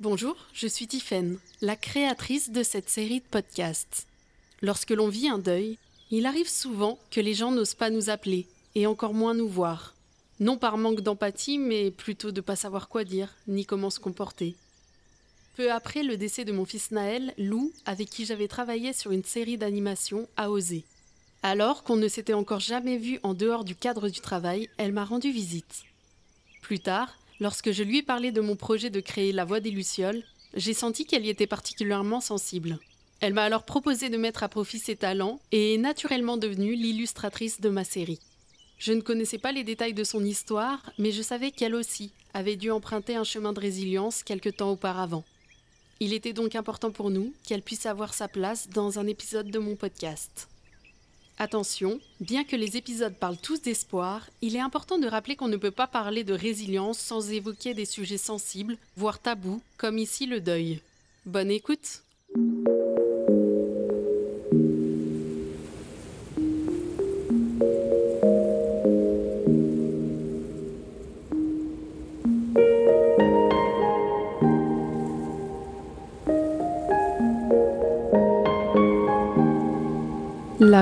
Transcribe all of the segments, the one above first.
Bonjour, je suis Tiffaine, la créatrice de cette série de podcasts. Lorsque l'on vit un deuil, il arrive souvent que les gens n'osent pas nous appeler, et encore moins nous voir. Non par manque d'empathie, mais plutôt de pas savoir quoi dire, ni comment se comporter. Peu après le décès de mon fils Naël, Lou, avec qui j'avais travaillé sur une série d'animations, a osé. Alors qu'on ne s'était encore jamais vu en dehors du cadre du travail, elle m'a rendu visite. Plus tard, lorsque je lui ai parlé de mon projet de créer La Voix des Lucioles, j'ai senti qu'elle y était particulièrement sensible. Elle m'a alors proposé de mettre à profit ses talents et est naturellement devenue l'illustratrice de ma série. Je ne connaissais pas les détails de son histoire, mais je savais qu'elle aussi avait dû emprunter un chemin de résilience quelque temps auparavant. Il était donc important pour nous qu'elle puisse avoir sa place dans un épisode de mon podcast. Attention, bien que les épisodes parlent tous d'espoir, il est important de rappeler qu'on ne peut pas parler de résilience sans évoquer des sujets sensibles, voire tabous, comme ici le deuil. Bonne écoute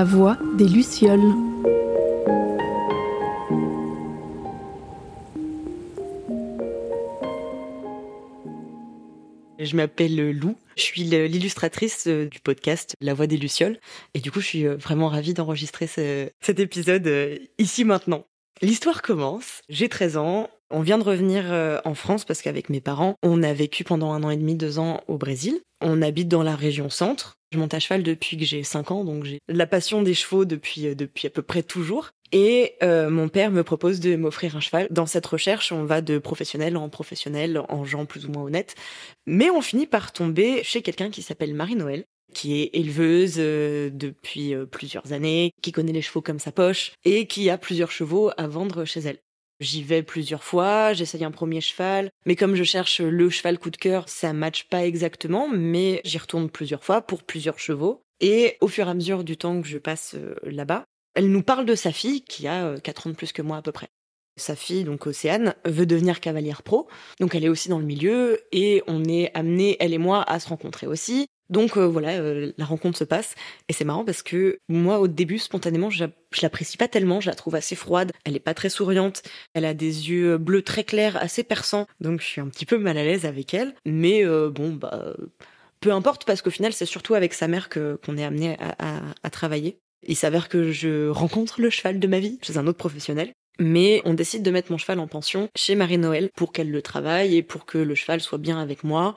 La voix des Lucioles. Je m'appelle Lou, je suis l'illustratrice euh, du podcast La Voix des Lucioles et du coup je suis euh, vraiment ravie d'enregistrer cet épisode euh, ici maintenant. L'histoire commence, j'ai 13 ans, on vient de revenir en France parce qu'avec mes parents, on a vécu pendant un an et demi, deux ans au Brésil. On habite dans la région centre. Je monte à cheval depuis que j'ai 5 ans, donc j'ai la passion des chevaux depuis, depuis à peu près toujours. Et euh, mon père me propose de m'offrir un cheval. Dans cette recherche, on va de professionnel en professionnel, en gens plus ou moins honnêtes. Mais on finit par tomber chez quelqu'un qui s'appelle Marie-Noël, qui est éleveuse euh, depuis euh, plusieurs années, qui connaît les chevaux comme sa poche, et qui a plusieurs chevaux à vendre chez elle. J'y vais plusieurs fois, j'essaye un premier cheval, mais comme je cherche le cheval coup de cœur, ça matche pas exactement, mais j'y retourne plusieurs fois pour plusieurs chevaux. Et au fur et à mesure du temps que je passe là-bas, elle nous parle de sa fille, qui a 4 euh, ans de plus que moi à peu près. Sa fille, donc Océane, veut devenir cavalière pro, donc elle est aussi dans le milieu, et on est amené, elle et moi, à se rencontrer aussi. Donc euh, voilà, euh, la rencontre se passe, et c'est marrant parce que moi, au début, spontanément, je, l'apprécie pas tellement, je la trouve assez froide, elle est pas très souriante, elle a des yeux bleus très clairs, assez perçants, donc je suis un petit peu mal à l'aise avec elle, mais bon, bah peu importe parce qu'au final c'est surtout avec sa mère que qu'on est amené à, travailler. Il s'avère que je rencontre le cheval de ma vie chez un autre professionnel. Mais on décide de mettre mon cheval en pension chez Marie-Noël pour qu'elle le travaille et pour que le cheval soit bien avec moi.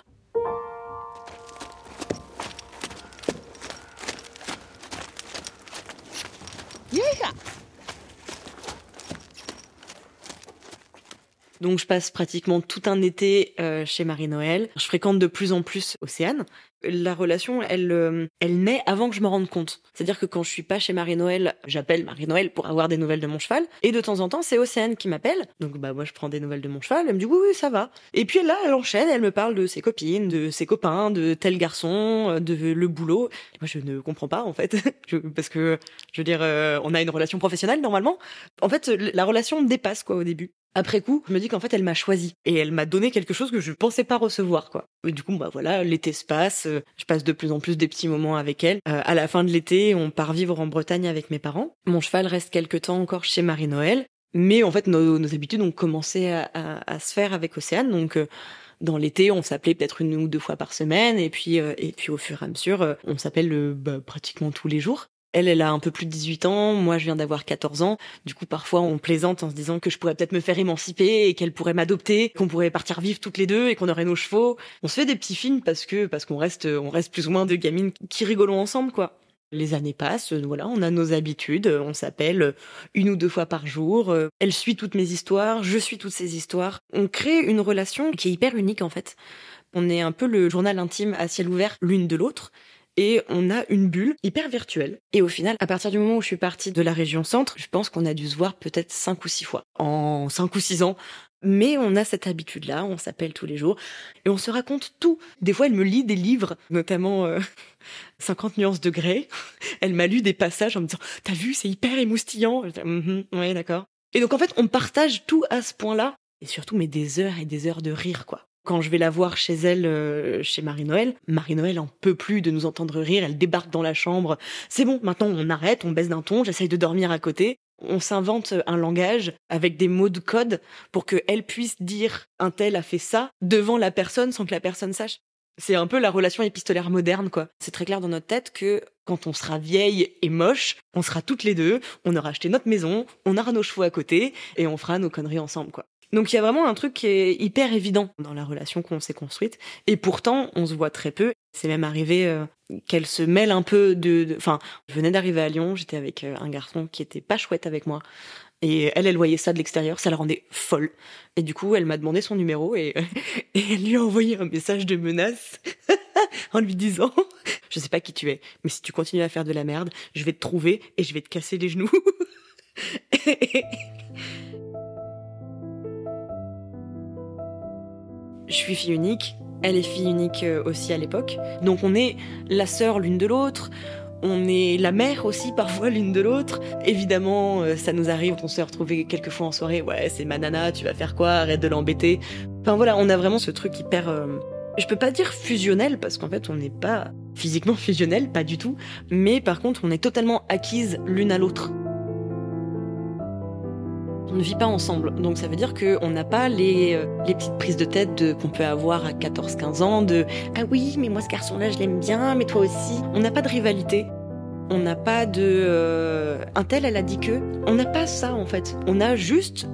Donc je passe pratiquement tout un été euh, chez Marie-Noël. Je fréquente de plus en plus Océane la relation, elle, euh, elle naît avant que je me rende compte. C'est-à-dire que quand je suis pas chez Marie-Noël, j'appelle Marie-Noël pour avoir des nouvelles de mon cheval. Et de temps en temps, c'est Océane qui m'appelle. Donc, bah, moi, je prends des nouvelles de mon cheval. Elle me dit, oui, oui, ça va. Et puis là, elle enchaîne, elle me parle de ses copines, de ses copains, de tel garçon, euh, de le boulot. Moi, je ne comprends pas, en fait. parce que, je veux dire, on a une relation professionnelle, normalement. En fait, la relation dépasse, quoi, au début après coup, je me dis qu'en fait, elle m'a choisi et elle m'a donné quelque chose que je pensais pas recevoir, quoi. Du coup, bah voilà, l'été se passe, euh, je passe de plus en plus des petits moments avec elle. Euh, à la fin de l'été, on part vivre en Bretagne avec mes parents. Mon cheval reste quelque temps encore chez Marie-Noël, mais en fait, nos, habitudes ont commencé à, se faire avec Océane, donc. Euh, dans l'été, on s'appelait peut-être une ou deux fois par semaine, et puis et puis au fur et à mesure, on s'appelle bah, pratiquement tous les jours. Elle, elle a un peu plus de 18 ans, moi je viens d'avoir 14 ans. Du coup, parfois on plaisante en se disant que je pourrais peut-être me faire émanciper et qu'elle pourrait m'adopter, qu'on pourrait partir vivre toutes les deux et qu'on aurait nos chevaux. On se fait des petits films parce que parce qu'on reste on reste plus ou moins deux gamines qui rigolons ensemble quoi. Les années passent, voilà, on a nos habitudes, on s'appelle une ou deux fois par jour. Elle suit toutes mes histoires, je suis toutes ses histoires. On crée une relation qui est hyper unique en fait. On est un peu le journal intime à ciel ouvert l'une de l'autre et on a une bulle hyper virtuelle. Et au final, à partir du moment où je suis partie de la région centre, je pense qu'on a dû se voir peut-être cinq ou six fois en cinq ou six ans. Mais on a cette habitude-là, on s'appelle tous les jours et on se raconte tout. Des fois, elle me lit des livres, notamment 50 euh, nuances de grès. Elle m'a lu des passages en me disant "T'as vu, c'est hyper émoustillant." Mm ouais, d'accord. Et donc en fait, on partage tout à ce point-là et surtout mais des heures et des heures de rire quoi Quand je vais la voir chez elle, euh, chez Marie-Noël, Marie-Noël en peut plus de nous entendre rire, elle débarque dans la chambre. C'est bon, maintenant on arrête, on baisse d'un ton, j'essaye de dormir à côté. On s'invente un langage avec des mots de code pour qu'elle puisse dire un tel a fait ça devant la personne sans que la personne sache. C'est un peu la relation épistolaire moderne, quoi. C'est très clair dans notre tête que quand on sera vieille et moche, on sera toutes les deux, on aura acheté notre maison, on aura nos chevaux à côté et on fera nos conneries ensemble, quoi. Donc il y a vraiment un truc qui est hyper évident dans la relation qu'on s'est construite. Et pourtant, on se voit très peu. C'est même arrivé euh, qu'elle se mêle un peu de... Enfin, je venais d'arriver à Lyon, j'étais avec euh, un garçon qui était pas chouette avec moi. Et elle, elle voyait ça de l'extérieur, ça la rendait folle. Et du coup, elle m'a demandé son numéro et, et elle lui a envoyé un message de menace en lui disant Je sais pas qui tu es, mais si tu continues à faire de la merde, je vais te trouver et je vais te casser les genoux. je suis fille unique, elle est fille unique euh, aussi à l'époque. Donc on est la sœur l'une de l'autre, on est la mère aussi parfois l'une de l'autre. Évidemment, euh, ça nous arrive, on s'est retrouvés quelques fois en soirée, ouais, c'est ma nana, tu vas faire quoi, arrête de l'embêter. Enfin voilà, on a vraiment ce truc hyper... Euh, je peux pas dire fusionnel, parce qu'en fait on n'est pas physiquement fusionnel, pas du tout, mais par contre on est totalement acquises l'une à l'autre on ne vit pas ensemble. Donc ça veut dire qu'on n'a pas les, euh, les petites prises de tête qu'on peut avoir à 14-15 ans de Ah oui, mais moi ce garçon-là je l'aime bien, mais toi aussi. On n'a pas de rivalité. On n'a pas de euh, un tel elle a dit que. On n'a pas ça en fait. On a juste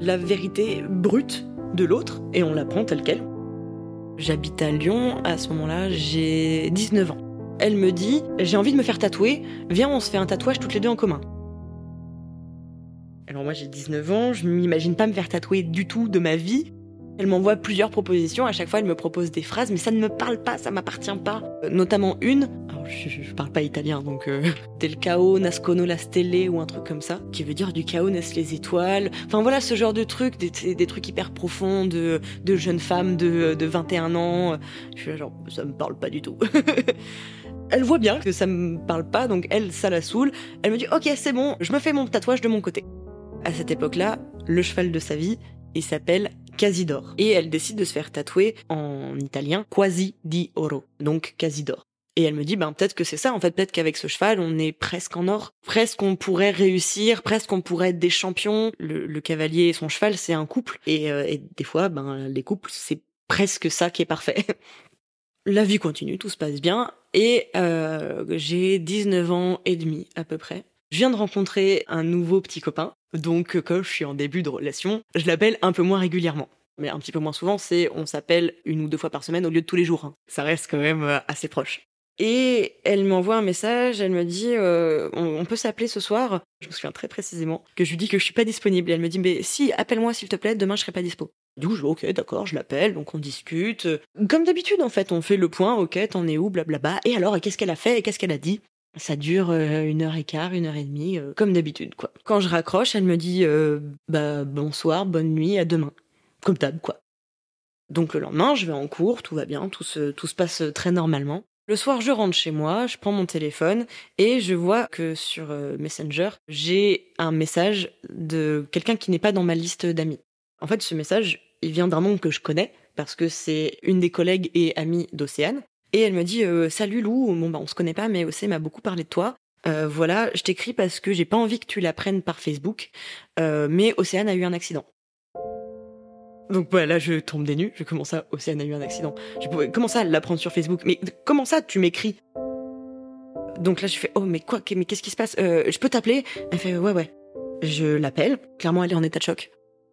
la vérité brute de l'autre et on la prend telle qu'elle. J'habite à Lyon, à ce moment-là j'ai 19 ans. Elle me dit J'ai envie de me faire tatouer, viens on se fait un tatouage toutes les deux en commun. Alors moi j'ai 19 ans, je m'imagine pas me faire tatouer du tout de ma vie. Elle m'envoie plusieurs propositions, à chaque fois elle me propose des phrases, mais ça ne me parle pas, ça m'appartient pas. Euh, notamment une, alors je, parle pas italien donc euh, del chaos nascono la stelle ou un truc comme ça, qui veut dire du chaos naissent les étoiles. Enfin voilà ce genre de trucs, des, trucs hyper profonds de, de jeunes femmes de, de 21 ans. Je suis genre, ça me parle pas du tout. Elle voit bien que ça me parle pas, donc elle, ça la saoule. Elle me dit, ok, c'est bon, je me fais mon tatouage de mon côté. À cette époque-là, le cheval de sa vie, il s'appelle Casidor. Et elle décide de se faire tatouer en italien Quasi di Oro, donc Casidor. Et elle me dit, ben peut-être que c'est ça, en fait, peut-être qu'avec ce cheval, on est presque en or. Presque on pourrait réussir, presque on pourrait être des champions. Le, cavalier et son cheval, c'est un couple. Euh, et, des fois, ben les couples, c'est presque ça qui est parfait. La vie continue, tout se passe bien. Et euh, j'ai 19 ans et demi à peu près. Je viens de rencontrer un nouveau petit copain, donc comme je suis en début de relation, je l'appelle un peu moins régulièrement. Mais un petit peu moins souvent, c'est on s'appelle une ou deux fois par semaine au lieu de tous les jours. Hein. Ça reste quand même euh, assez proche. Et elle m'envoie un message, elle me dit euh, on, peut s'appeler ce soir. Je me souviens très précisément que je lui dis que je suis pas disponible. Et elle me dit mais si, appelle-moi s'il te plaît, demain je serai pas dispo. Du coup, je dis ok, d'accord, je l'appelle, donc on discute. Comme d'habitude en fait, on fait le point, ok, t'en es où, blablabla. Et alors, qu'est-ce qu'elle a fait et qu'est-ce qu'elle a dit? Ça dure une heure et quart, une heure et demie, comme d'habitude, quoi. Quand je raccroche, elle me dit bah bonsoir, bonne nuit, à demain, comme d'hab, quoi. Donc le lendemain, je vais en cours, tout va bien, tout se, tout se passe très normalement. Le soir, je rentre chez moi, je prends mon téléphone et je vois que sur Messenger, j'ai un message de quelqu'un qui n'est pas dans ma liste d'amis. En fait, ce message, il vient d'un nom que je connais parce que c'est une des collègues et amies d'Océane. Et elle me dit euh, Salut Lou, bon bah on se connaît pas, mais Océ m'a beaucoup parlé de toi. Euh, voilà, je t'écris parce que j'ai pas envie que tu l'apprennes par Facebook, euh, mais Océane a eu un accident. Donc voilà, là je tombe des nues, je commence à Océane a eu un accident. Je pouvais comment ça l'apprendre sur Facebook? Mais comment ça tu m'écris? Donc là je fais oh mais quoi mais qu'est-ce qui se passe? Je peux t'appeler? Elle fait ouais ouais. Je l'appelle, clairement elle est en état de choc.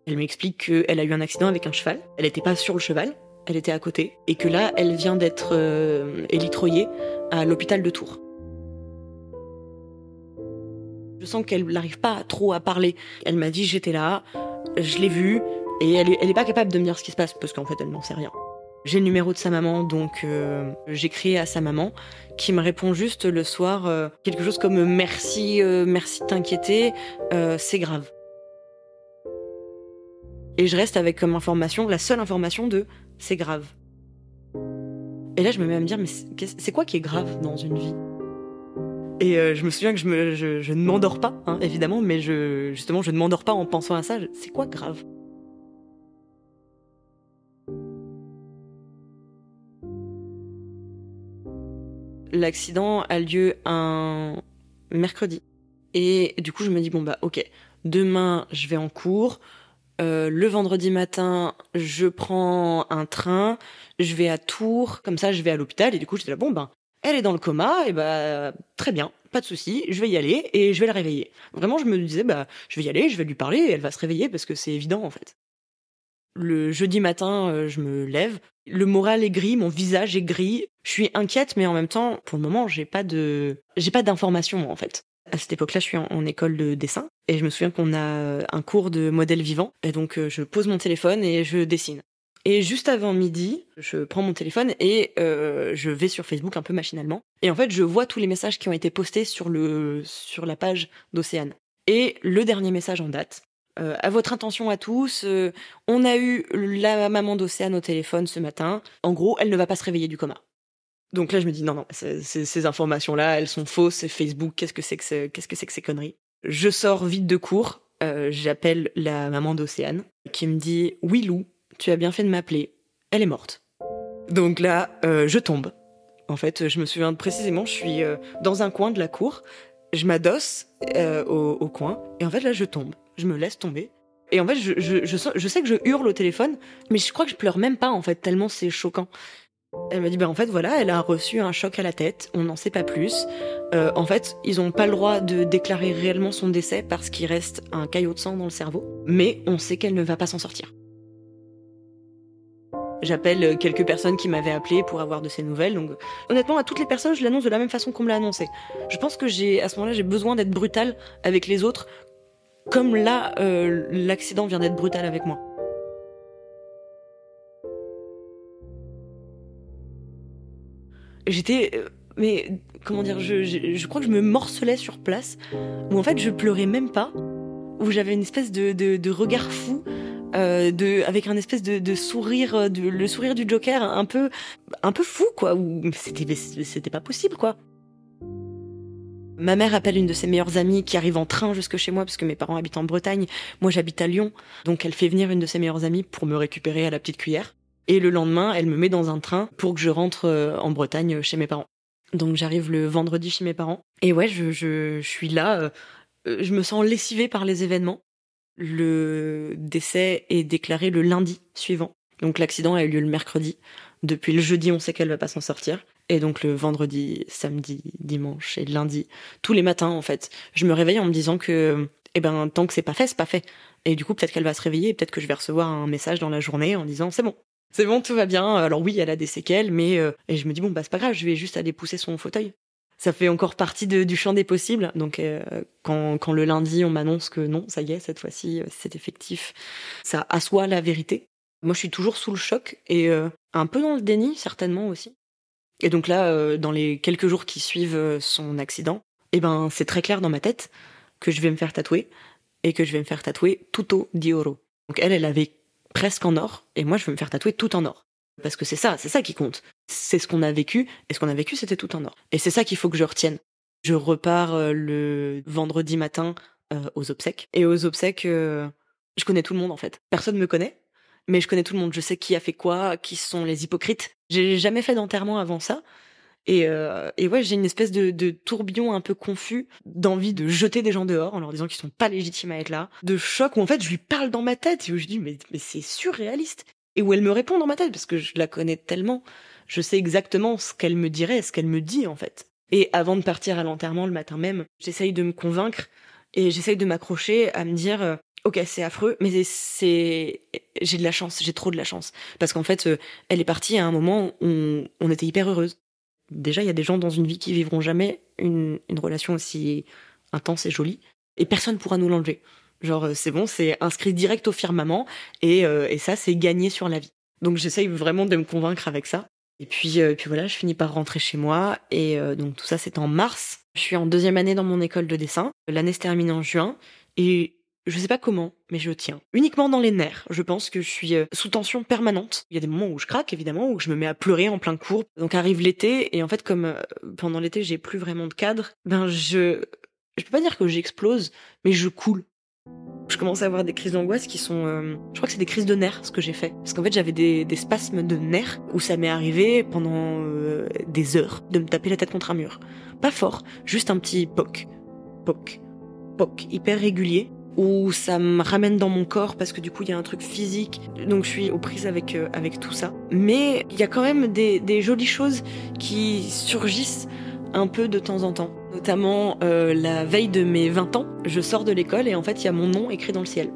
Elle m'explique qu'elle a eu un accident avec un cheval. Elle était pas sur le cheval, elle était à côté, et que là, elle vient d'être euh, élitroyée à l'hôpital de Tours. Je sens qu'elle n'arrive pas trop à parler. Elle m'a dit j'étais là, je l'ai vue, et elle est, pas capable de me dire ce qui se passe, parce qu'en fait, elle n'en sait rien. J'ai le numéro de sa maman, donc euh, j'écris à sa maman, qui me répond juste le soir euh, quelque chose comme merci, merci de t'inquiéter, c'est grave. Et je reste avec comme information, la seule information de c'est grave. Et là, je me mets à me dire, mais c'est quoi qui est grave dans une vie? Et euh, je me souviens que je, ne m'endors pas, hein, évidemment, mais justement, je ne m'endors pas en pensant à ça. C'est quoi grave? L'accident a lieu un mercredi. Et du coup, je me dis, bon, bah, ok, demain, je vais en cours euh, le vendredi matin, je prends un train, je vais à Tours, comme ça, je vais à l'hôpital. Et du coup, j'étais là, bon, ben, elle est dans le coma, et bah, très bien, pas de souci, je vais y aller et je vais la réveiller. Vraiment, je me disais, bah, je vais y aller, je vais lui parler, elle va se réveiller parce que c'est évident, en fait. Le jeudi matin, euh, je me lève, le moral est gris, mon visage est gris. Je suis inquiète, mais en même temps, pour le moment, j'ai pas de, j'ai pas d'informations en fait. À cette époque-là, je suis en, école de dessin et je me souviens qu'on a un cours de modèle vivant. Et donc, euh, je pose mon téléphone et je dessine. Et juste avant midi, je prends mon téléphone et euh, je vais sur Facebook un peu machinalement. Et en fait, je vois tous les messages qui ont été postés sur le sur la page d'Océane. Et le dernier message en date, euh, à votre intention à tous, euh, on a eu la maman d'Océane au téléphone ce matin. En gros, elle ne va pas se réveiller du coma. Donc là, je me dis non, non, ces informations-là, elles sont fausses. C'est Facebook. Qu'est-ce que c'est que qu'est-ce que c'est que ces conneries? Je sors vite de cours. Euh, j'appelle la maman d'Océane qui me dit oui Lou, tu as bien fait de m'appeler. Elle est morte. Donc là, je tombe. En fait, je me souviens précisément, je suis dans un coin de la cour, je m'adosse au, coin, et en fait là, je tombe je me laisse tomber. Et en fait, je, je, je, sais que je hurle au téléphone, mais je crois que je pleure même pas, en fait, tellement c'est choquant. Elle m'a dit, ben en fait, voilà, elle a reçu un choc à la tête, on n'en sait pas plus. Euh, en fait, ils n'ont pas le droit de déclarer réellement son décès parce qu'il reste un caillot de sang dans le cerveau, mais on sait qu'elle ne va pas s'en sortir. J'appelle quelques personnes qui m'avaient appelé pour avoir de ces nouvelles. Donc, honnêtement, à toutes les personnes, je l'annonce de la même façon qu'on me l'a annoncé. Je pense que j'ai, à ce moment-là, j'ai besoin d'être brutal avec les autres comme là, euh, l'accident vient d'être brutal avec moi. J'étais... Euh, mais comment dire, je, crois que je me morcelais sur place, où en fait je pleurais même pas, où j'avais une espèce de, regard fou, euh, de, avec un espèce de, sourire, de, le sourire du Joker un peu, un peu fou quoi, c'était, c'était pas possible quoi. Ma mère appelle une de ses meilleures amies qui arrive en train jusque chez moi parce que mes parents habitent en Bretagne. Moi, j'habite à Lyon. Donc, elle fait venir une de ses meilleures amies pour me récupérer à la petite cuillère. Et le lendemain, elle me met dans un train pour que je rentre euh, en Bretagne chez mes parents. Donc, j'arrive le vendredi chez mes parents. Et ouais, je, suis là. Euh, euh, je me sens lessivée par les événements. Le décès est déclaré le lundi suivant. Donc, l'accident a eu lieu le mercredi. Depuis le jeudi, on sait qu'elle va pas s'en sortir. Et donc le vendredi, samedi, dimanche et lundi, tous les matins en fait, je me réveille en me disant que, eh ben, tant que c'est pas fait, c'est pas fait. Et du coup, peut-être qu'elle va se réveiller, peut-être que je vais recevoir un message dans la journée en disant c'est bon, c'est bon, tout va bien. Alors oui, elle a des séquelles, mais euh, et je me dis bon bah c'est pas grave, je vais juste aller pousser son fauteuil. Ça fait encore partie du champ des possibles. Donc euh, quand, le lundi on m'annonce que non, ça y est, cette fois-ci euh, c'est effectif, ça assoit la vérité. Moi, je suis toujours sous le choc et un peu dans le déni certainement aussi. Et donc là, dans les quelques jours qui suivent son accident, eh ben, c'est très clair dans ma tête que je vais me faire tatouer et que je vais me faire tatouer tutto di oro. Donc elle, elle avait presque en or et moi, je vais me faire tatouer tout en or. Parce que c'est ça, c'est ça qui compte. C'est ce qu'on a vécu et ce qu'on a vécu, c'était tout en or. Et c'est ça qu'il faut que je retienne. Je repars euh, le vendredi matin aux obsèques. Et aux obsèques, je connais tout le monde en fait. Personne me connaît, mais je connais tout le monde. Je sais qui a fait quoi, qui sont les hypocrites. J'ai jamais fait d'enterrement avant ça. Et, euh, et ouais, j'ai une espèce de, de, tourbillon un peu confus d'envie de jeter des gens dehors en leur disant qu'ils sont pas légitimes à être là, de choc où en fait je lui parle dans ma tête et où je dis mais, mais c'est surréaliste et où elle me répond dans ma tête parce que je la connais tellement, je sais exactement ce qu'elle me dirait, ce qu'elle me dit en fait. Et avant de partir à l'enterrement le matin même, j'essaye de me convaincre et j'essaye de m'accrocher à me dire euh, ok, c'est affreux, mais c'est, j'ai de la chance, j'ai trop de la chance. Parce qu'en fait, euh, elle est partie à un moment où on, était hyper heureuse. Déjà, il y a des gens dans une vie qui vivront jamais une, relation aussi intense et jolie. Et personne pourra nous l'enlever. Genre, euh, c'est bon, c'est inscrit direct au firmament. Et, euh, et ça, c'est gagné sur la vie. Donc, j'essaye vraiment de me convaincre avec ça. Et puis, puis voilà, je finis par rentrer chez moi. Et donc, tout ça, c'est en mars. Je suis en deuxième année dans mon école de dessin. L'année se termine en juin. Et je sais pas comment, mais je tiens. Uniquement dans les nerfs. Je pense que je suis euh, sous tension permanente. Il y a des moments où je craque, évidemment, où je me mets à pleurer en plein cours. Donc arrive l'été, et en fait, comme euh, pendant l'été, j'ai plus vraiment de cadre, ben je, je peux pas dire que j'explose, mais je coule. Je commence à avoir des crises d'angoisse qui sont... euh, je crois que c'est des crises de nerfs, ce que j'ai fait. Parce qu'en fait, j'avais des, spasmes de nerfs où ça m'est arrivé pendant des heures de me taper la tête contre un mur. Pas fort, juste un petit poc, poc, poc, hyper régulier où ça me ramène dans mon corps parce que du coup il y a un truc physique. Donc je suis aux prises avec euh, avec tout ça. Mais il y a quand même des, jolies choses qui surgissent un peu de temps en temps. Notamment euh, la veille de mes 20 ans je sors de l'école et en fait il y a mon nom écrit dans le ciel.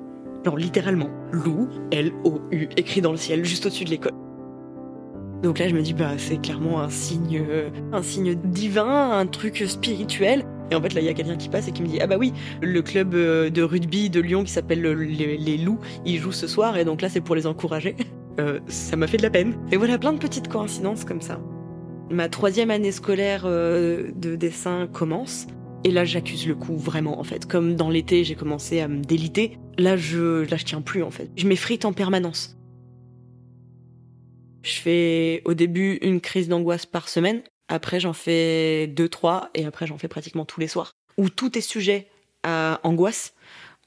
Genre littéralement. Lou L O U écrit dans le ciel juste au-dessus de l'école. Donc là je me dis bah c'est clairement un signe euh, un signe divin un truc spirituel et en fait, là, il y a quelqu'un qui passe et qui me dit Ah bah oui, le club euh, de rugby de Lyon qui s'appelle le- les, Loups, il joue ce soir et donc là, c'est pour les encourager. Euh, ça m'a fait de la peine. Et voilà, plein de petites coïncidences comme ça. Ma troisième année scolaire euh, de dessin commence. Et là, j'accuse le coup vraiment, en fait. Comme dans l'été, j'ai commencé à me déliter. Là, je, là, je tiens plus, en fait. Je m'effrite en permanence. Je fais au début une crise d'angoisse par semaine. Après, j'en fais deux, trois, et après, j'en fais pratiquement tous les soirs. Où tout est sujet à angoisse,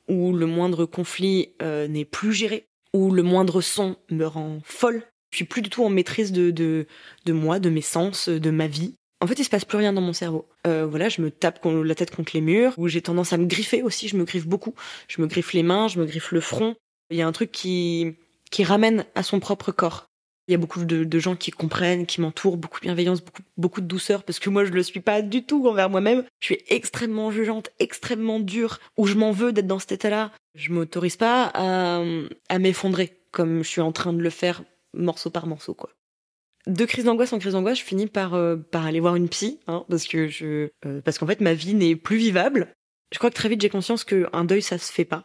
où le moindre conflit euh, n'est plus géré, où le moindre son me rend folle. Je suis plus du tout en maîtrise de, de, de moi, de mes sens, de ma vie. En fait, il se passe plus rien dans mon cerveau. Euh, voilà, je me tape la tête contre les murs, où j'ai tendance à me griffer aussi, je me griffe beaucoup. Je me griffe les mains, je me griffe le front. Il y a un truc qui, qui ramène à son propre corps. Il y a beaucoup de, gens qui comprennent, qui m'entourent, beaucoup de bienveillance, beaucoup, de douceur, parce que moi, je le suis pas du tout envers moi-même. Je suis extrêmement jugeante, extrêmement dure, où je m'en veux d'être dans cet état-là. Je m'autorise pas à, m'effondrer, comme je suis en train de le faire morceau par morceau, quoi. De crise d'angoisse en crise d'angoisse, je finis par, euh, aller voir une psy, hein, parce que je, euh, parce qu'en fait, ma vie n'est plus vivable. Je crois que très vite, j'ai conscience qu'un deuil, ça se fait pas.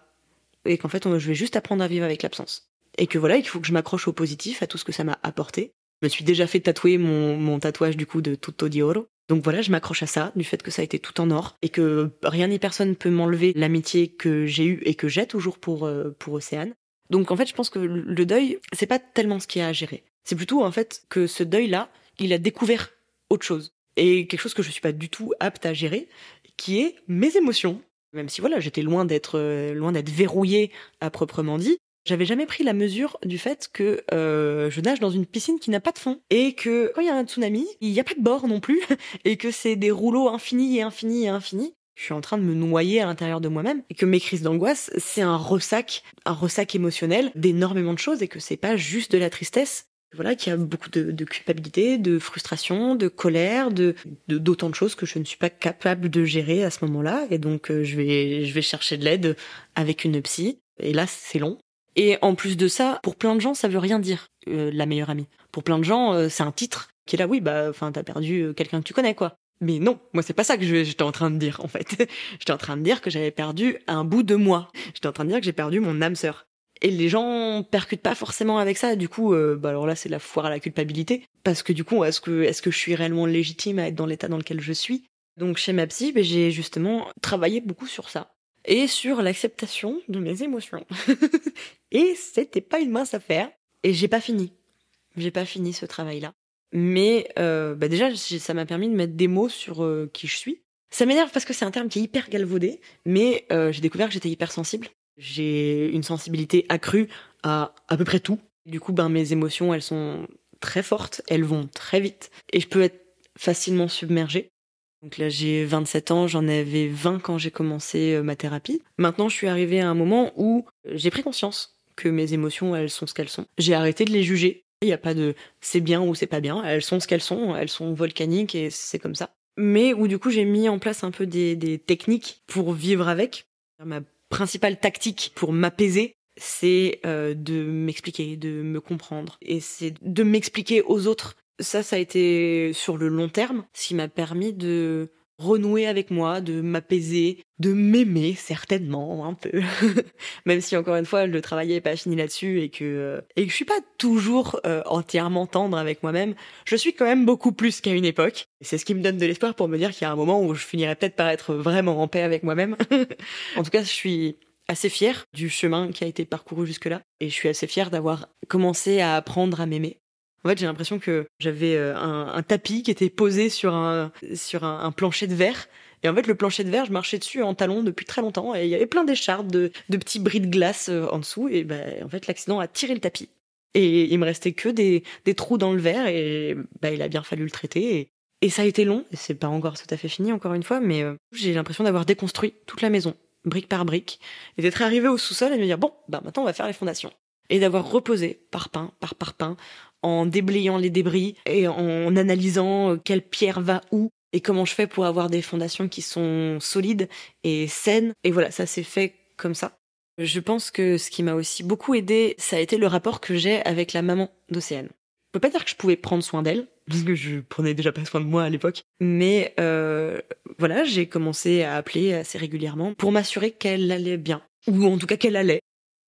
Et qu'en fait, on- je vais juste apprendre à vivre avec l'absence et que voilà, il faut que je m'accroche au positif, à tout ce que ça m'a apporté. Je me suis déjà fait tatouer mon, mon tatouage du coup de Tutto di Oro. Donc voilà, je m'accroche à ça, du fait que ça a été tout en or et que rien ni personne peut m'enlever l'amitié que j'ai eue et que j'ai toujours pour euh, pour Océane. Donc en fait, je pense que le deuil, c'est pas tellement ce qu'il y a à gérer. C'est plutôt en fait que ce deuil-là, il a découvert autre chose et quelque chose que je suis pas du tout apte à gérer, qui est mes émotions. Même si voilà, j'étais loin d'être euh, loin d'être verrouillée à proprement dit, j'avais jamais pris la mesure du fait que euh, je nage dans une piscine qui n'a pas de fond et que quand il y a un tsunami, il n'y a pas de bord non plus et que c'est des rouleaux infinis et infinis et infinis. Je suis en train de me noyer à l'intérieur de moi-même et que mes crises d'angoisse, c'est un ressac, un ressac émotionnel d'énormément de choses et que c'est pas juste de la tristesse. Voilà, qu'il y a beaucoup de, culpabilité, de frustration, de colère, de- d'autant de, choses que je ne suis pas capable de gérer à ce moment-là. Et donc, euh, je vais, je vais chercher de l'aide avec une psy. Et là, c'est long. Et en plus de ça, pour plein de gens, ça veut rien dire, euh, la meilleure amie. Pour plein de gens, euh, c'est un titre qui est là, oui, bah, enfin, t'as perdu euh, quelqu'un que tu connais, quoi. Mais non, moi, c'est pas ça que j'étais en train de dire, en fait. j'étais en train de dire que j'avais perdu un bout de moi. J'étais en train de dire que j'ai perdu mon âme sœur. Et les gens percutent pas forcément avec ça. Du coup, bah alors là, c'est la foire à la culpabilité. Parce que du coup, est-ce que, est-ce que je suis réellement légitime à être dans l'état dans lequel je suis? Donc, chez ma psy, ben, j'ai justement travaillé beaucoup sur ça. Et sur l'acceptation de mes émotions. et c'était pas une mince affaire. Et j'ai pas fini. J'ai pas fini ce travail-là. Mais euh, bah déjà, ça m'a permis de mettre des mots sur euh, qui je suis. Ça m'énerve parce que c'est un terme qui est hyper galvaudé, mais euh, j'ai découvert que j'étais hypersensible. J'ai une sensibilité accrue à à peu près tout. Du coup, ben mes émotions, elles sont très fortes, elles vont très vite, et je peux être facilement submergée. Donc là, j'ai 27 ans, j'en avais 20 quand j'ai commencé euh, ma thérapie. Maintenant, je suis arrivée à un moment où euh, j'ai pris conscience que mes émotions, elles sont ce qu'elles sont. J'ai arrêté de les juger. Il n'y a pas de c'est bien ou c'est pas bien. Elles sont ce qu'elles sont. Elles sont volcaniques et c'est comme ça. Mais où du coup, j'ai mis en place un peu des, techniques pour vivre avec. Ma principale tactique pour m'apaiser, c'est euh, de m'expliquer, de me comprendre. Et c'est de m'expliquer aux autres. Ça, ça a été sur le long terme, ce qui m'a permis de renouer avec moi, de m'apaiser, de m'aimer certainement un peu. Même si encore une fois le travail n'est pas fini là-dessus et que et que je suis pas toujours euh, entièrement tendre avec moi-même, je suis quand même beaucoup plus qu'à une époque. Et c'est ce qui me donne de l'espoir pour me dire qu'il y a un moment où je finirai peut-être par être vraiment en paix avec moi-même. en tout cas, je suis assez fière du chemin qui a été parcouru jusque-là et je suis assez fière d'avoir commencé à apprendre à m'aimer. En fait, j'ai l'impression que j'avais euh, un, tapis qui était posé sur un sur un, plancher de verre Et en fait, le plancher de verre, je marchais dessus en talon depuis très longtemps et il y avait plein d'écharpes, de, de petits bris de glace euh, en dessous. Et ben, en fait, l'accident a tiré le tapis. Et il me restait que des, des trous dans le verre et bah, il a bien fallu le traiter. Et, ça a été long, c'est pas encore tout à fait fini encore une fois, mais euh, j'ai l'impression d'avoir déconstruit toute la maison, brique par brique, et d'être arrivé au sous-sol et de me dire bon, bah maintenant on va faire les fondations. Et d'avoir reposé parpaing par parpaing, en déblayant les débris et en analysant euh, quelle pierre va où et comment je fais pour avoir des fondations qui sont solides et saines. Et voilà, ça s'est fait comme ça. Je pense que ce qui m'a aussi beaucoup aidé, ça a été le rapport que j'ai avec la maman d'Océane. Je peux pas dire que je pouvais prendre soin d'elle, parce que je prenais déjà pas soin de moi à l'époque. Mais euh, voilà, j'ai commencé à appeler assez régulièrement pour m'assurer qu'elle allait bien, ou en tout cas qu'elle allait.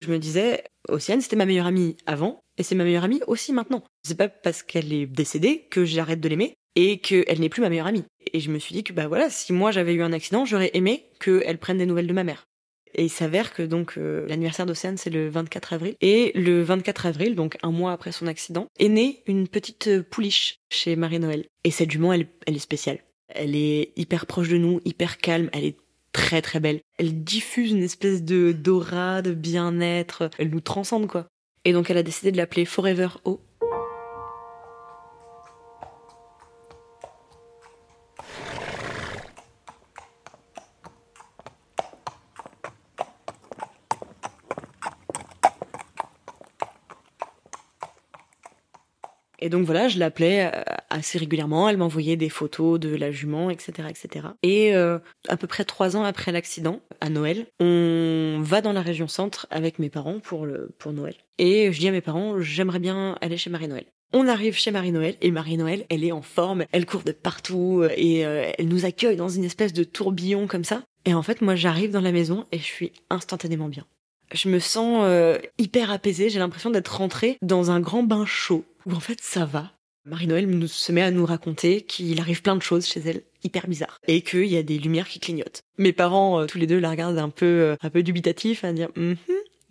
Je me disais, Océane, c'était ma meilleure amie avant, et c'est ma meilleure amie aussi maintenant. C'est pas parce qu'elle est décédée que j'arrête de l'aimer et qu'elle n'est plus ma meilleure amie. Et je me suis dit que bah voilà, si moi j'avais eu un accident, j'aurais aimé qu'elle prenne des nouvelles de ma mère. Et il s'avère que donc euh, l'anniversaire d'Océane c'est le 24 avril et le 24 avril donc un mois après son accident est née une petite euh, pouliche chez Marie-Noël et cette jument elle, elle est spéciale. Elle est hyper proche de nous, hyper calme, elle est très très belle. Elle diffuse une espèce de d'aura, de bien-être, elle nous transcende quoi. Et donc elle a décidé de l'appeler Forever O Et donc voilà, je l'appelais euh, assez régulièrement. Elle m'envoyait des photos de la jument, etc., etc. Et euh, à peu près trois ans après l'accident, à Noël, on va dans la région centre avec mes parents pour le pour Noël. Et je dis à mes parents, j'aimerais bien aller chez Marie-Noël. On arrive chez Marie-Noël et Marie-Noël, elle est en forme, elle court de partout euh, et elle nous accueille dans une espèce de tourbillon comme ça. Et en fait, moi, j'arrive dans la maison et je suis instantanément bien. Je me sens hyper apaisée, j'ai l'impression d'être rentrée dans un grand bain chaud en fait ça va. Marie-Noël se met à nous raconter qu'il arrive plein de choses chez elle hyper bizarres et qu'il y a des lumières qui clignotent. Mes parents, euh, tous les deux, la regardent un peu, euh, un peu dubitatif, à dire mm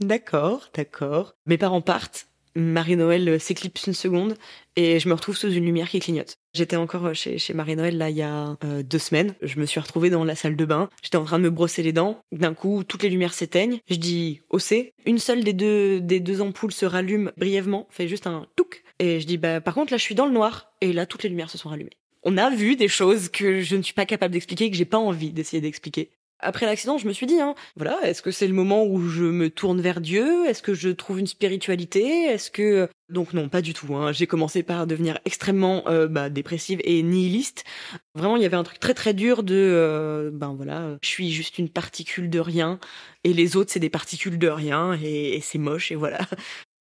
d'accord, d'accord. Mes parents partent. Marie-Noël euh, s'éclipse une seconde et je me retrouve sous une lumière qui clignote. J'étais encore chez, chez Marie-Noël là il y a deux semaines. Je me suis retrouvée dans la salle de bain. J'étais en train de me brosser les dents. D'un coup, toutes les lumières s'éteignent. Je dis C. Une seule des deux, des deux ampoules se rallume brièvement, fait juste un touc. Et je dis, bah, par contre, là, je suis dans le noir. Et là, toutes les lumières se sont rallumées. On a vu des choses que je ne suis pas capable d'expliquer, que j'ai pas envie d'essayer d'expliquer. Après l'accident, je me suis dit, hein, voilà, est-ce que c'est le moment où je me tourne vers Dieu? Est-ce que je trouve une spiritualité? Est-ce que donc non, pas du tout. Hein. J'ai commencé par devenir extrêmement euh, bah, dépressive et nihiliste. Vraiment, il y avait un truc très très dur de, euh, ben voilà, je suis juste une particule de rien et les autres c'est des particules de rien et, c'est moche et voilà.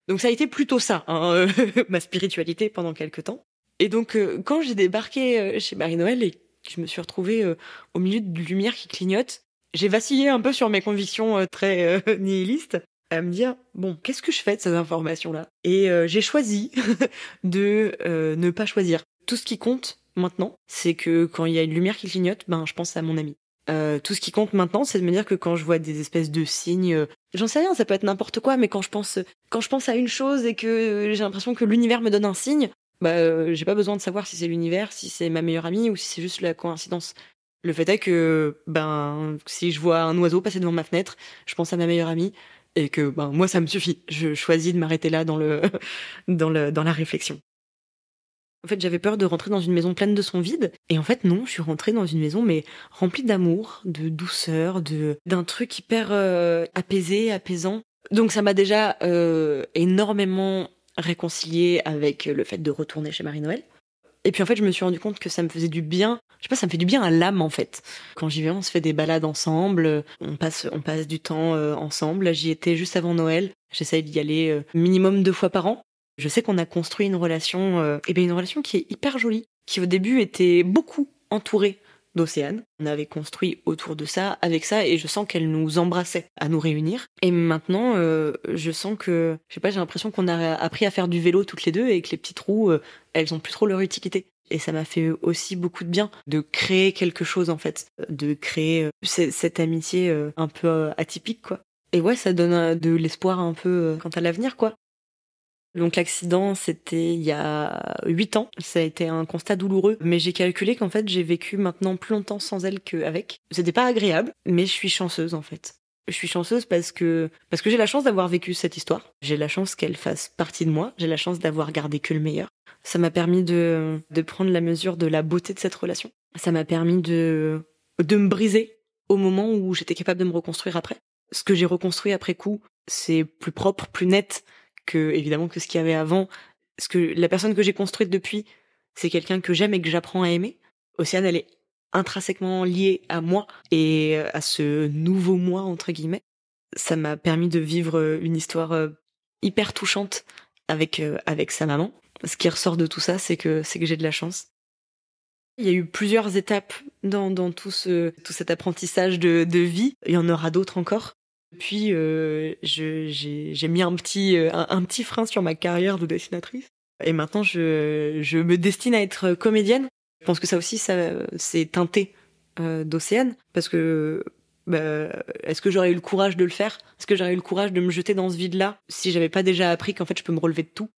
Donc ça a été plutôt ça, hein, ma spiritualité pendant quelques temps. Et donc euh, quand j'ai débarqué chez Marie-Noël et que je me suis retrouvée au milieu de lumière qui clignote, j'ai vacillé un peu sur mes convictions très nihilistes à me dire bon qu'est-ce que je fais de ces informations là et j'ai choisi de ne pas choisir. Tout ce qui compte maintenant c'est que quand il y a une lumière qui clignote ben je pense à mon ami. Euh, tout ce qui compte maintenant, c'est de me dire que quand je vois des espèces de signes, euh, j'en sais rien, ça peut être n'importe quoi, mais quand je pense, quand je pense à une chose et que j'ai l'impression que l'univers me donne un signe, bah, euh, j'ai pas besoin de savoir si c'est l'univers, si c'est ma meilleure amie ou si c'est juste la coïncidence. Le fait est que, ben, si je vois un oiseau passer devant ma fenêtre, je pense à ma meilleure amie et que, ben, moi, ça me suffit. Je choisis de m'arrêter là dans le, dans le, dans la réflexion. En fait, j'avais peur de rentrer dans une maison pleine de son vide. Et en fait, non, je suis rentrée dans une maison, mais remplie d'amour, de douceur, de d'un truc hyper euh, apaisé, apaisant. Donc ça m'a déjà euh, énormément réconciliée avec le fait de retourner chez Marie-Noël. Et puis en fait, je me suis rendu compte que ça me faisait du bien. Je sais pas, ça me fait du bien à l'âme en fait. Quand j'y vais, on se fait des balades ensemble, on passe, on passe du temps euh, ensemble. J'y étais juste avant Noël. J'essaye d'y aller minimum deux fois par an. Je sais qu'on a construit une relation, euh, et bien une relation qui est hyper jolie, qui au début était beaucoup entourée d'Océane. On avait construit autour de ça, avec ça, et je sens qu'elle nous embrassait à nous réunir. Et maintenant, euh, je sens que, je sais pas, j'ai l'impression qu'on a appris à faire du vélo toutes les deux et que les petites roues, euh, elles ont plus trop leur utilité. Et ça m'a fait aussi beaucoup de bien de créer quelque chose en fait, de créer cette amitié un peu atypique quoi. Et ouais, ça donne de l'espoir un peu quant à l'avenir quoi. Donc l'accident, c'était il y a huit ans. Ça a été un constat douloureux, mais j'ai calculé qu'en fait j'ai vécu maintenant plus longtemps sans elle qu'avec. C'était pas agréable, mais je suis chanceuse en fait. Je suis chanceuse parce que parce que j'ai la chance d'avoir vécu cette histoire. J'ai la chance qu'elle fasse partie de moi. J'ai la chance d'avoir gardé que le meilleur. Ça m'a permis de de prendre la mesure de la beauté de cette relation. Ça m'a permis de de me briser au moment où j'étais capable de me reconstruire après. Ce que j'ai reconstruit après coup, c'est plus propre, plus net que évidemment que ce qu'il y avait avant. Ce que la personne que j'ai construite depuis, c'est quelqu'un que j'aime et que j'apprends à aimer. Océane, elle est intrinsèquement liée à moi et à ce nouveau moi entre guillemets. Ça m'a permis de vivre une histoire euh, hyper touchante avec euh, avec sa maman. Ce qui ressort de tout ça, c'est que c'est que j'ai de la chance. Il y a eu plusieurs étapes dans, dans tout, ce, tout cet apprentissage de, de vie. Il y en aura d'autres encore. Puis euh, j'ai mis un petit, euh, un, petit frein sur ma carrière de dessinatrice. Et maintenant, je, je me destine à être comédienne. Je pense que ça aussi, ça c'est teinté euh, d'Océane. Parce que bah, est-ce que j'aurais eu le courage de le faire? Est-ce que j'aurais eu le courage de me jeter dans ce vide-là? Si j'avais pas déjà appris qu'en fait je peux me relever de tout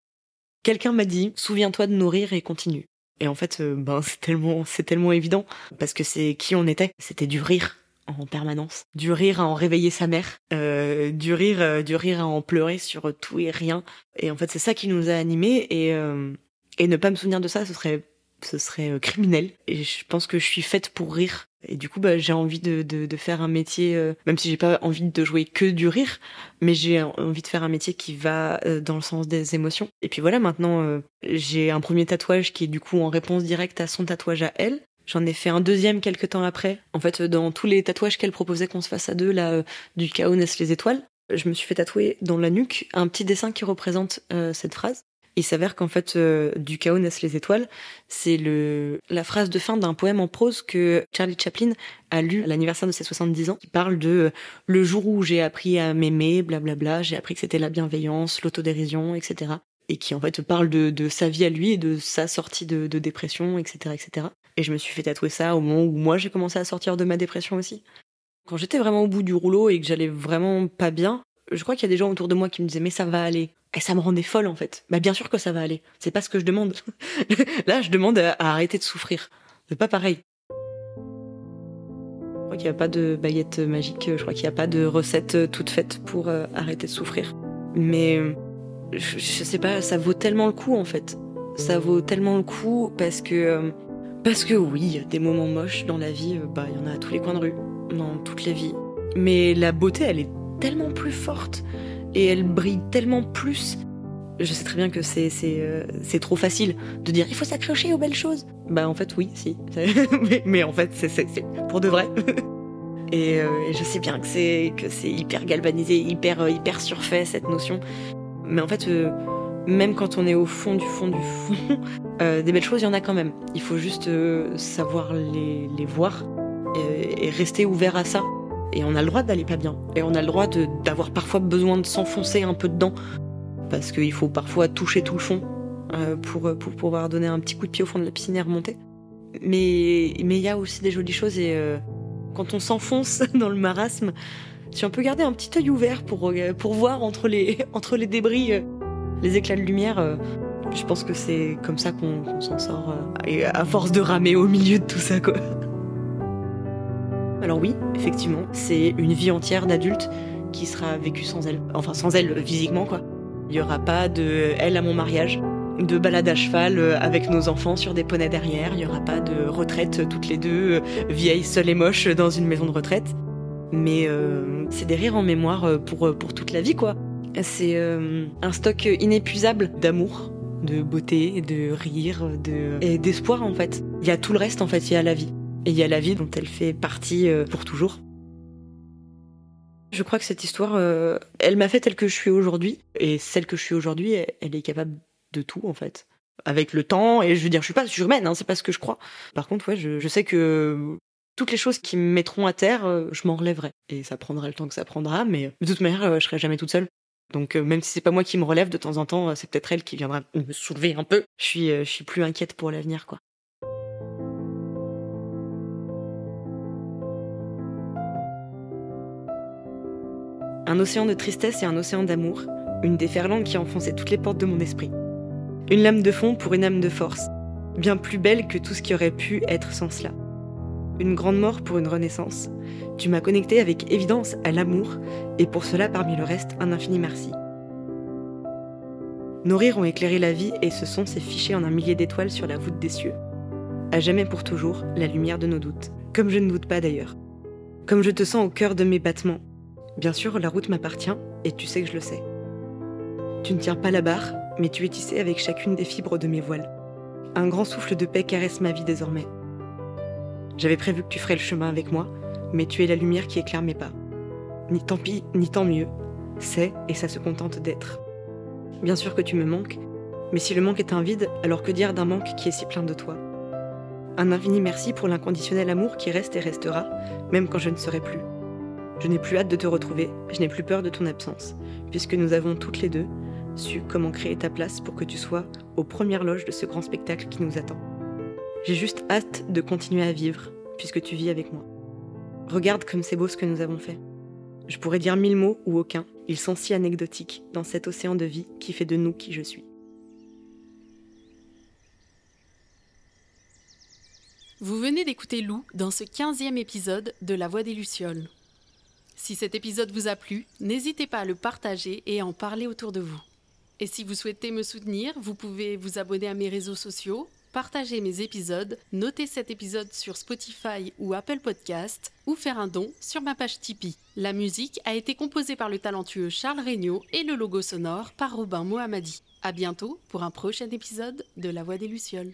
Quelqu'un m'a dit souviens-toi de nourrir et continue. Et en fait, euh, ben c'est tellement, c'est tellement évident parce que c'est qui on était. C'était du rire en permanence, du rire à en réveiller sa mère, euh, du rire, euh, du rire à en pleurer sur tout et rien. Et en fait, c'est ça qui nous a animés. Et euh, et ne pas me souvenir de ça, ce serait ce serait euh, criminel. Et je pense que je suis faite pour rire. Et du coup, bah, j'ai envie de, de, de, faire un métier, euh, même si j'ai pas envie de jouer que du rire, mais j'ai envie de faire un métier qui va dans le sens des émotions. Et puis voilà, maintenant, j'ai un premier tatouage qui est du coup en réponse directe à son tatouage à elle. J'en ai fait un deuxième quelques temps après. En fait, dans tous les tatouages qu'elle proposait qu'on se fasse à deux, là, euh, du chaos naissent les étoiles, je me suis fait tatouer dans la nuque un petit dessin qui représente euh, cette phrase. Il s'avère qu'en fait, euh, du chaos naissent les étoiles, c'est le la phrase de fin d'un poème en prose que Charlie Chaplin a lu à l'anniversaire de ses 70 ans, qui parle de le jour où j'ai appris à m'aimer, blablabla, j'ai appris que c'était la bienveillance, l'autodérision, etc. Et qui en fait parle de, de sa vie à lui et de sa sortie de, de dépression, etc., etc. Et je me suis fait tatouer ça au moment où moi j'ai commencé à sortir de ma dépression aussi. Quand j'étais vraiment au bout du rouleau et que j'allais vraiment pas bien, je crois qu'il y a des gens autour de moi qui me disaient mais ça va aller. Et ça me rendait folle en fait. Bah bien sûr que ça va aller. C'est pas ce que je demande. Là je demande à, arrêter de souffrir. C'est pas pareil. Je crois qu'il n'y a pas de baguette magique. Je crois qu'il n'y a pas de recette toute faite pour euh, arrêter de souffrir. Mais je, sais pas, ça vaut tellement le coup en fait. Ça vaut tellement le coup parce que euh, parce que oui, des moments moches dans la vie, bah il y en a à tous les coins de rue, dans toutes les vies. Mais la beauté, elle est tellement plus forte et elle brille tellement plus. Je sais très bien que c'est euh, trop facile de dire il faut s'accrocher aux belles choses. Bah en fait oui, si. mais, en fait c'est pour de vrai. et, euh, et, je sais bien que c'est hyper galvanisé, hyper hyper surfait cette notion. Mais en fait même quand on est au fond du fond du fond, euh, des belles choses, il y en a quand même. Il faut juste euh, savoir les, les voir et, rester ouvert à ça. Et on a le droit d'aller pas bien. Et on a le droit d'avoir parfois besoin de s'enfoncer un peu dedans. Parce qu'il faut parfois toucher tout le fond euh, pour, pour pouvoir donner un petit coup de pied au fond de la piscine et remonter. Mais il y a aussi des jolies choses et euh, quand on s'enfonce dans le marasme, si on peut garder un petit œil ouvert pour, euh, voir entre les, débris les éclats de lumière, euh, je pense que c'est comme ça qu'on qu s'en sort, euh, et à force de ramer au milieu de tout ça, quoi. Alors oui, effectivement, c'est une vie entière d'adulte qui sera vécue sans elle. Enfin, sans elle, physiquement, quoi. Il n'y aura pas de elle à mon mariage, de balade à cheval euh, avec nos enfants sur des poneys derrière, il n'y aura pas de retraite toutes les deux, vieilles, seules et moches dans une maison de retraite. Mais euh, c'est des rires en mémoire pour, pour toute la vie, quoi. C'est euh, un stock inépuisable d'amour, de beauté, de rire, de et d'espoir en fait. Il y a tout le reste en fait, il y a la vie. Et il y a la vie dont elle fait partie euh, pour toujours. Je crois que cette histoire, euh, elle m'a fait telle que je suis aujourd'hui. Et celle que je suis aujourd'hui, elle, est capable de tout en fait. Avec le temps, et je veux dire, je suis pas surhumaine, hein, c'est pas ce que je crois. Par contre, ouais, je sais que toutes les choses qui me mettront à terre, je m'en relèverai. Et ça prendra le temps que ça prendra, mais de toute manière, je serai jamais toute seule. Donc euh, même si c'est pas moi qui me relève de temps en temps, euh, c'est peut-être elle qui viendra me soulever un peu. Je suis, euh, je suis plus inquiète pour l'avenir, quoi. Un océan de tristesse et un océan d'amour, une déferlante qui enfonçait toutes les portes de mon esprit. Une lame de fond pour une âme de force, bien plus belle que tout ce qui aurait pu être sans cela. Une grande mort pour une renaissance. Tu m'as connecté avec évidence à l'amour, et pour cela, parmi le reste, un infini merci. Nos rires ont éclairé la vie et ce son s'est fiché en un millier d'étoiles sur la voûte des cieux. À jamais pour toujours, la lumière de nos doutes. Comme je ne doute pas d'ailleurs. Comme je te sens au cœur de mes battements. Bien sûr, la route m'appartient, et tu sais que je le sais. Tu ne tiens pas la barre, mais tu es tissé avec chacune des fibres de mes voiles. Un grand souffle de paix caresse ma vie désormais. J'avais prévu que tu ferais le chemin avec moi, mais tu es la lumière qui éclaire mes pas. Ni tant pis, ni tant mieux. C'est et ça se contente d'être. Bien sûr que tu me manques, mais si le manque est un vide, alors que dire d'un manque qui est si plein de toi? Un infini merci pour l'inconditionnel amour qui reste et restera, même quand je ne serai plus. Je n'ai plus hâte de te retrouver, je n'ai plus peur de ton absence, puisque nous avons toutes les deux su comment créer ta place pour que tu sois aux premières loges de ce grand spectacle qui nous attend. J'ai juste hâte de continuer à vivre, puisque tu vis avec moi. Regarde comme c'est beau ce que nous avons fait. Je pourrais dire mille mots ou aucun, ils sont si anecdotiques dans cet océan de vie qui fait de nous qui je suis. Vous venez d'écouter Lou dans ce 15e épisode de La Voix des Lucioles. Si cet épisode vous a plu, n'hésitez pas à le partager et à en parler autour de vous. Et si vous souhaitez me soutenir, vous pouvez vous abonner à mes réseaux sociaux, partager mes épisodes, noter cet épisode sur Spotify ou Apple Podcast ou faire un don sur ma page Tipeee. La musique a été composée par le talentueux Charles Regnault et le logo sonore par Robin Mohamadi. À bientôt pour un prochain épisode de La Voix des Lucioles.